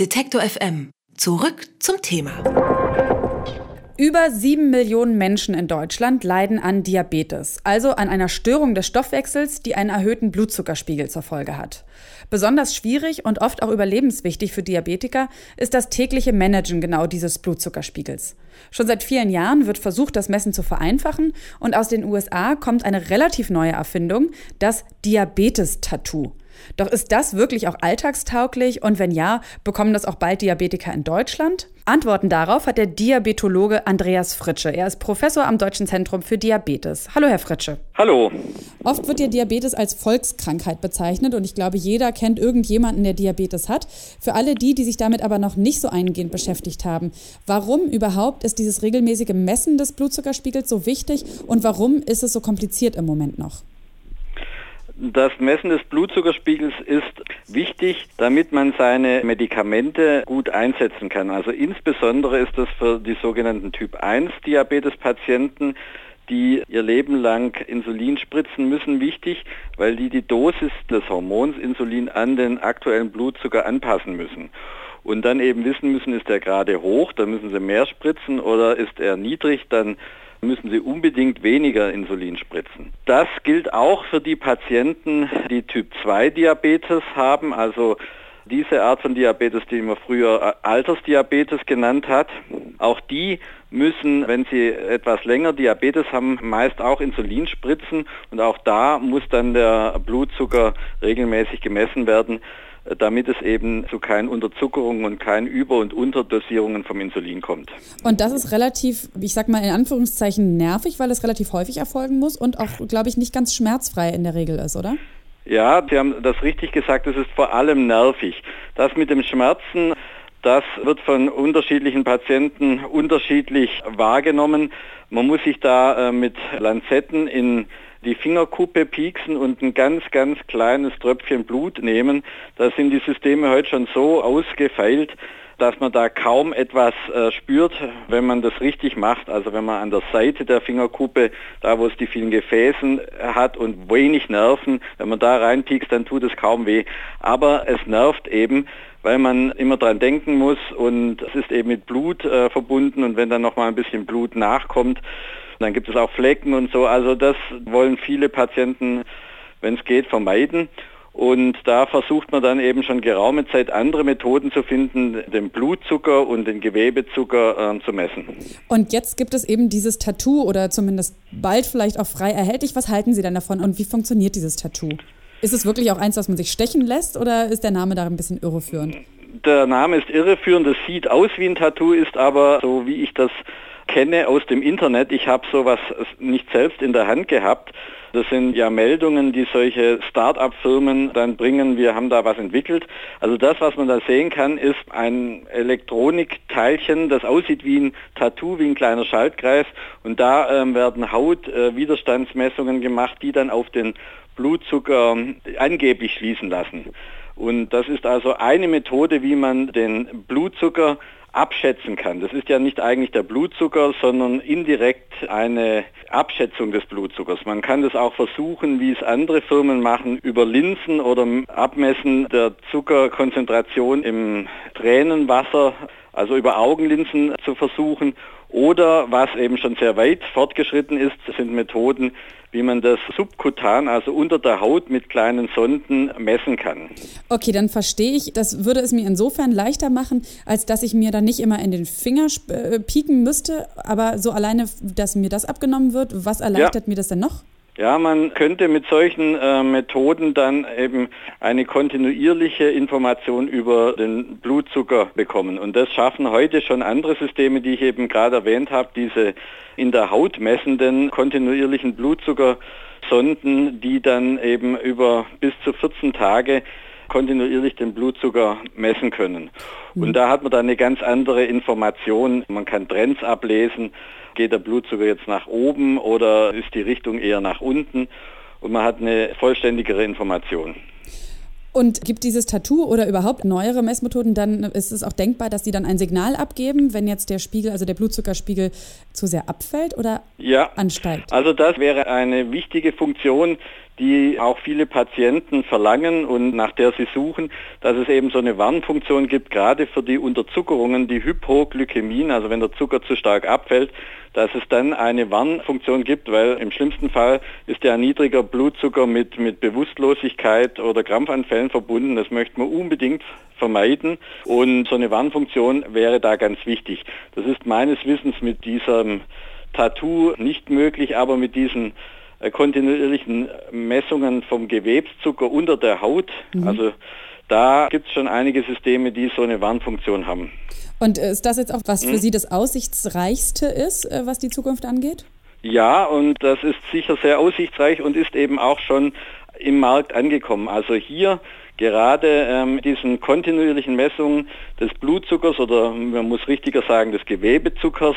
Detektor FM. Zurück zum Thema. Über sieben Millionen Menschen in Deutschland leiden an Diabetes, also an einer Störung des Stoffwechsels, die einen erhöhten Blutzuckerspiegel zur Folge hat. Besonders schwierig und oft auch überlebenswichtig für Diabetiker ist das tägliche Managen genau dieses Blutzuckerspiegels. Schon seit vielen Jahren wird versucht, das Messen zu vereinfachen und aus den USA kommt eine relativ neue Erfindung, das Diabetes-Tattoo. Doch ist das wirklich auch alltagstauglich? Und wenn ja, bekommen das auch bald Diabetiker in Deutschland? Antworten darauf hat der Diabetologe Andreas Fritsche. Er ist Professor am Deutschen Zentrum für Diabetes. Hallo, Herr Fritsche. Hallo. Oft wird ja Diabetes als Volkskrankheit bezeichnet und ich glaube, jeder kennt irgendjemanden, der Diabetes hat. Für alle die, die sich damit aber noch nicht so eingehend beschäftigt haben, warum überhaupt ist dieses regelmäßige Messen des Blutzuckerspiegels so wichtig und warum ist es so kompliziert im Moment noch? Das Messen des Blutzuckerspiegels ist wichtig, damit man seine Medikamente gut einsetzen kann. Also insbesondere ist das für die sogenannten Typ 1 Diabetespatienten, die ihr Leben lang Insulin spritzen müssen, wichtig, weil die die Dosis des Hormons Insulin an den aktuellen Blutzucker anpassen müssen. Und dann eben wissen müssen, ist er gerade hoch, dann müssen sie mehr spritzen oder ist er niedrig, dann müssen sie unbedingt weniger Insulin spritzen. Das gilt auch für die Patienten, die Typ 2 Diabetes haben, also diese Art von Diabetes, die man früher Altersdiabetes genannt hat. Auch die müssen, wenn sie etwas länger Diabetes haben, meist auch Insulin spritzen und auch da muss dann der Blutzucker regelmäßig gemessen werden damit es eben zu keinen Unterzuckerungen und keinen Über- und Unterdosierungen vom Insulin kommt. Und das ist relativ, ich sag mal in Anführungszeichen nervig, weil es relativ häufig erfolgen muss und auch, glaube ich, nicht ganz schmerzfrei in der Regel ist, oder? Ja, Sie haben das richtig gesagt, es ist vor allem nervig. Das mit dem Schmerzen, das wird von unterschiedlichen Patienten unterschiedlich wahrgenommen. Man muss sich da äh, mit Lanzetten in die Fingerkuppe pieksen und ein ganz, ganz kleines Tröpfchen Blut nehmen. Da sind die Systeme heute schon so ausgefeilt, dass man da kaum etwas äh, spürt, wenn man das richtig macht. Also wenn man an der Seite der Fingerkuppe, da wo es die vielen Gefäßen hat und wenig Nerven, wenn man da reinpiekst, dann tut es kaum weh. Aber es nervt eben, weil man immer dran denken muss und es ist eben mit Blut äh, verbunden und wenn dann noch mal ein bisschen Blut nachkommt, dann gibt es auch Flecken und so. Also das wollen viele Patienten, wenn es geht, vermeiden. Und da versucht man dann eben schon geraume Zeit andere Methoden zu finden, den Blutzucker und den Gewebezucker äh, zu messen. Und jetzt gibt es eben dieses Tattoo oder zumindest bald vielleicht auch frei erhältlich. Was halten Sie denn davon und wie funktioniert dieses Tattoo? Ist es wirklich auch eins, das man sich stechen lässt oder ist der Name da ein bisschen irreführend? Der Name ist irreführend, es sieht aus wie ein Tattoo, ist aber so wie ich das kenne aus dem Internet. Ich habe sowas nicht selbst in der Hand gehabt. Das sind ja Meldungen, die solche Start-up-Firmen dann bringen. Wir haben da was entwickelt. Also das, was man da sehen kann, ist ein Elektronikteilchen, das aussieht wie ein Tattoo, wie ein kleiner Schaltkreis. Und da ähm, werden Hautwiderstandsmessungen äh, gemacht, die dann auf den Blutzucker äh, angeblich schließen lassen. Und das ist also eine Methode, wie man den Blutzucker abschätzen kann. Das ist ja nicht eigentlich der Blutzucker, sondern indirekt eine Abschätzung des Blutzuckers. Man kann das auch versuchen, wie es andere Firmen machen, über Linsen oder Abmessen der Zuckerkonzentration im Tränenwasser, also über Augenlinsen zu versuchen. Oder was eben schon sehr weit fortgeschritten ist, sind Methoden, wie man das subkutan, also unter der Haut mit kleinen Sonden messen kann. Okay, dann verstehe ich. Das würde es mir insofern leichter machen, als dass ich mir dann nicht immer in den Finger äh, pieken müsste. Aber so alleine, dass mir das abgenommen wird, was erleichtert ja. mir das denn noch? Ja, man könnte mit solchen äh, Methoden dann eben eine kontinuierliche Information über den Blutzucker bekommen. Und das schaffen heute schon andere Systeme, die ich eben gerade erwähnt habe, diese in der Haut messenden kontinuierlichen Blutzuckersonden, die dann eben über bis zu 14 Tage kontinuierlich den Blutzucker messen können. Und da hat man dann eine ganz andere Information. Man kann Trends ablesen. Geht der Blutzucker jetzt nach oben oder ist die Richtung eher nach unten? Und man hat eine vollständigere Information. Und gibt dieses Tattoo oder überhaupt neuere Messmethoden, dann ist es auch denkbar, dass die dann ein Signal abgeben, wenn jetzt der Spiegel, also der Blutzuckerspiegel zu sehr abfällt oder ja, ansteigt? Also das wäre eine wichtige Funktion, die auch viele Patienten verlangen und nach der sie suchen, dass es eben so eine Warnfunktion gibt, gerade für die Unterzuckerungen, die Hypoglykämien, also wenn der Zucker zu stark abfällt, dass es dann eine Warnfunktion gibt, weil im schlimmsten Fall ist ja niedriger Blutzucker mit, mit Bewusstlosigkeit oder Krampfanfällen verbunden. Das möchte man unbedingt vermeiden und so eine Warnfunktion wäre da ganz wichtig. Das ist meines Wissens mit diesem Tattoo nicht möglich, aber mit diesen kontinuierlichen Messungen vom Gewebszucker unter der Haut. Mhm. Also da gibt es schon einige Systeme, die so eine Warnfunktion haben. Und äh, ist das jetzt auch, was für mhm. Sie das Aussichtsreichste ist, äh, was die Zukunft angeht? Ja, und das ist sicher sehr aussichtsreich und ist eben auch schon im Markt angekommen. Also hier gerade ähm, diesen kontinuierlichen Messungen des Blutzuckers oder man muss richtiger sagen des Gewebezuckers,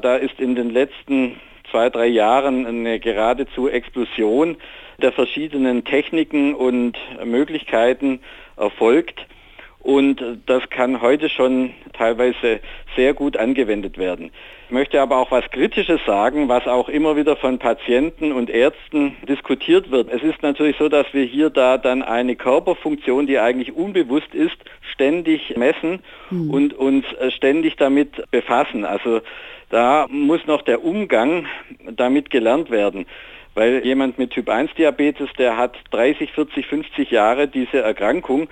da ist in den letzten zwei, drei Jahren eine geradezu Explosion der verschiedenen Techniken und Möglichkeiten erfolgt. Und das kann heute schon teilweise sehr gut angewendet werden. Ich möchte aber auch was Kritisches sagen, was auch immer wieder von Patienten und Ärzten diskutiert wird. Es ist natürlich so, dass wir hier da dann eine Körperfunktion, die eigentlich unbewusst ist, ständig messen hm. und uns ständig damit befassen. Also da muss noch der Umgang damit gelernt werden. Weil jemand mit Typ 1 Diabetes, der hat 30, 40, 50 Jahre diese Erkrankung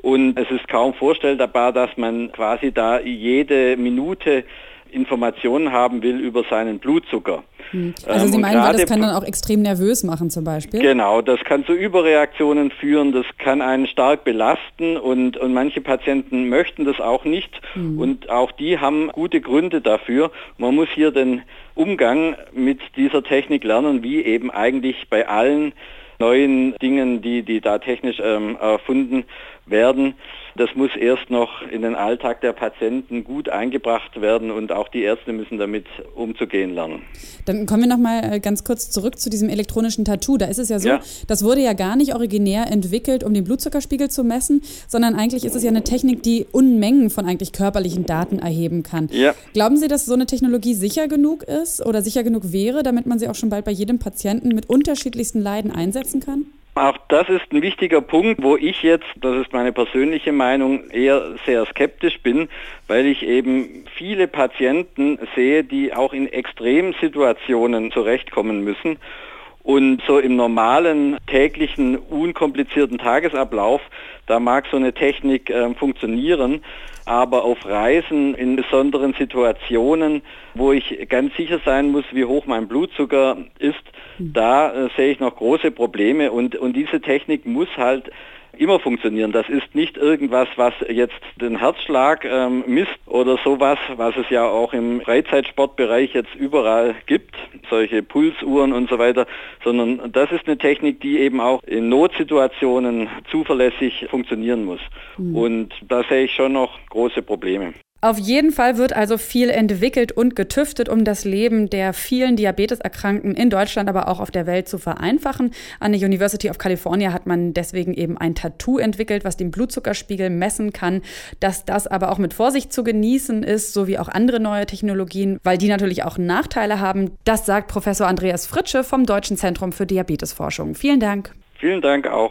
und es ist kaum vorstellbar, dass man quasi da jede Minute Informationen haben will über seinen Blutzucker. Hm. Also Sie ähm, meinen, das kann dann auch extrem nervös machen zum Beispiel? Genau, das kann zu Überreaktionen führen, das kann einen stark belasten und, und manche Patienten möchten das auch nicht mhm. und auch die haben gute Gründe dafür. Man muss hier den Umgang mit dieser Technik lernen, wie eben eigentlich bei allen neuen Dingen, die, die da technisch ähm, erfunden werden. Das muss erst noch in den Alltag der Patienten gut eingebracht werden und auch die Ärzte müssen damit umzugehen lernen. Dann kommen wir noch mal äh, ganz kurz zurück zu diesem elektronischen Tattoo. Da ist es ja so, ja. das wurde ja gar nicht originär entwickelt, um den Blutzuckerspiegel zu messen, sondern eigentlich ist es ja eine Technik, die Unmengen von eigentlich körperlichen Daten erheben kann. Ja. Glauben Sie, dass so eine Technologie sicher genug ist oder sicher genug wäre, damit man sie auch schon bald bei jedem Patienten mit unterschiedlichsten Leiden einsetzen kann? Auch das ist ein wichtiger Punkt, wo ich jetzt, das ist meine persönliche Meinung, eher sehr skeptisch bin, weil ich eben viele Patienten sehe, die auch in Extremsituationen zurechtkommen müssen. Und so im normalen, täglichen, unkomplizierten Tagesablauf, da mag so eine Technik äh, funktionieren. Aber auf Reisen in besonderen Situationen, wo ich ganz sicher sein muss, wie hoch mein Blutzucker ist, hm. da äh, sehe ich noch große Probleme. Und, und diese Technik muss halt immer funktionieren. Das ist nicht irgendwas, was jetzt den Herzschlag ähm, misst oder sowas, was es ja auch im Freizeitsportbereich jetzt überall gibt, solche Pulsuhren und so weiter, sondern das ist eine Technik, die eben auch in Notsituationen zuverlässig funktionieren muss. Mhm. Und da sehe ich schon noch große Probleme. Auf jeden Fall wird also viel entwickelt und getüftet, um das Leben der vielen Diabeteserkrankten in Deutschland, aber auch auf der Welt zu vereinfachen. An der University of California hat man deswegen eben ein Tattoo entwickelt, was den Blutzuckerspiegel messen kann. Dass das aber auch mit Vorsicht zu genießen ist, so wie auch andere neue Technologien, weil die natürlich auch Nachteile haben, das sagt Professor Andreas Fritsche vom Deutschen Zentrum für Diabetesforschung. Vielen Dank. Vielen Dank auch.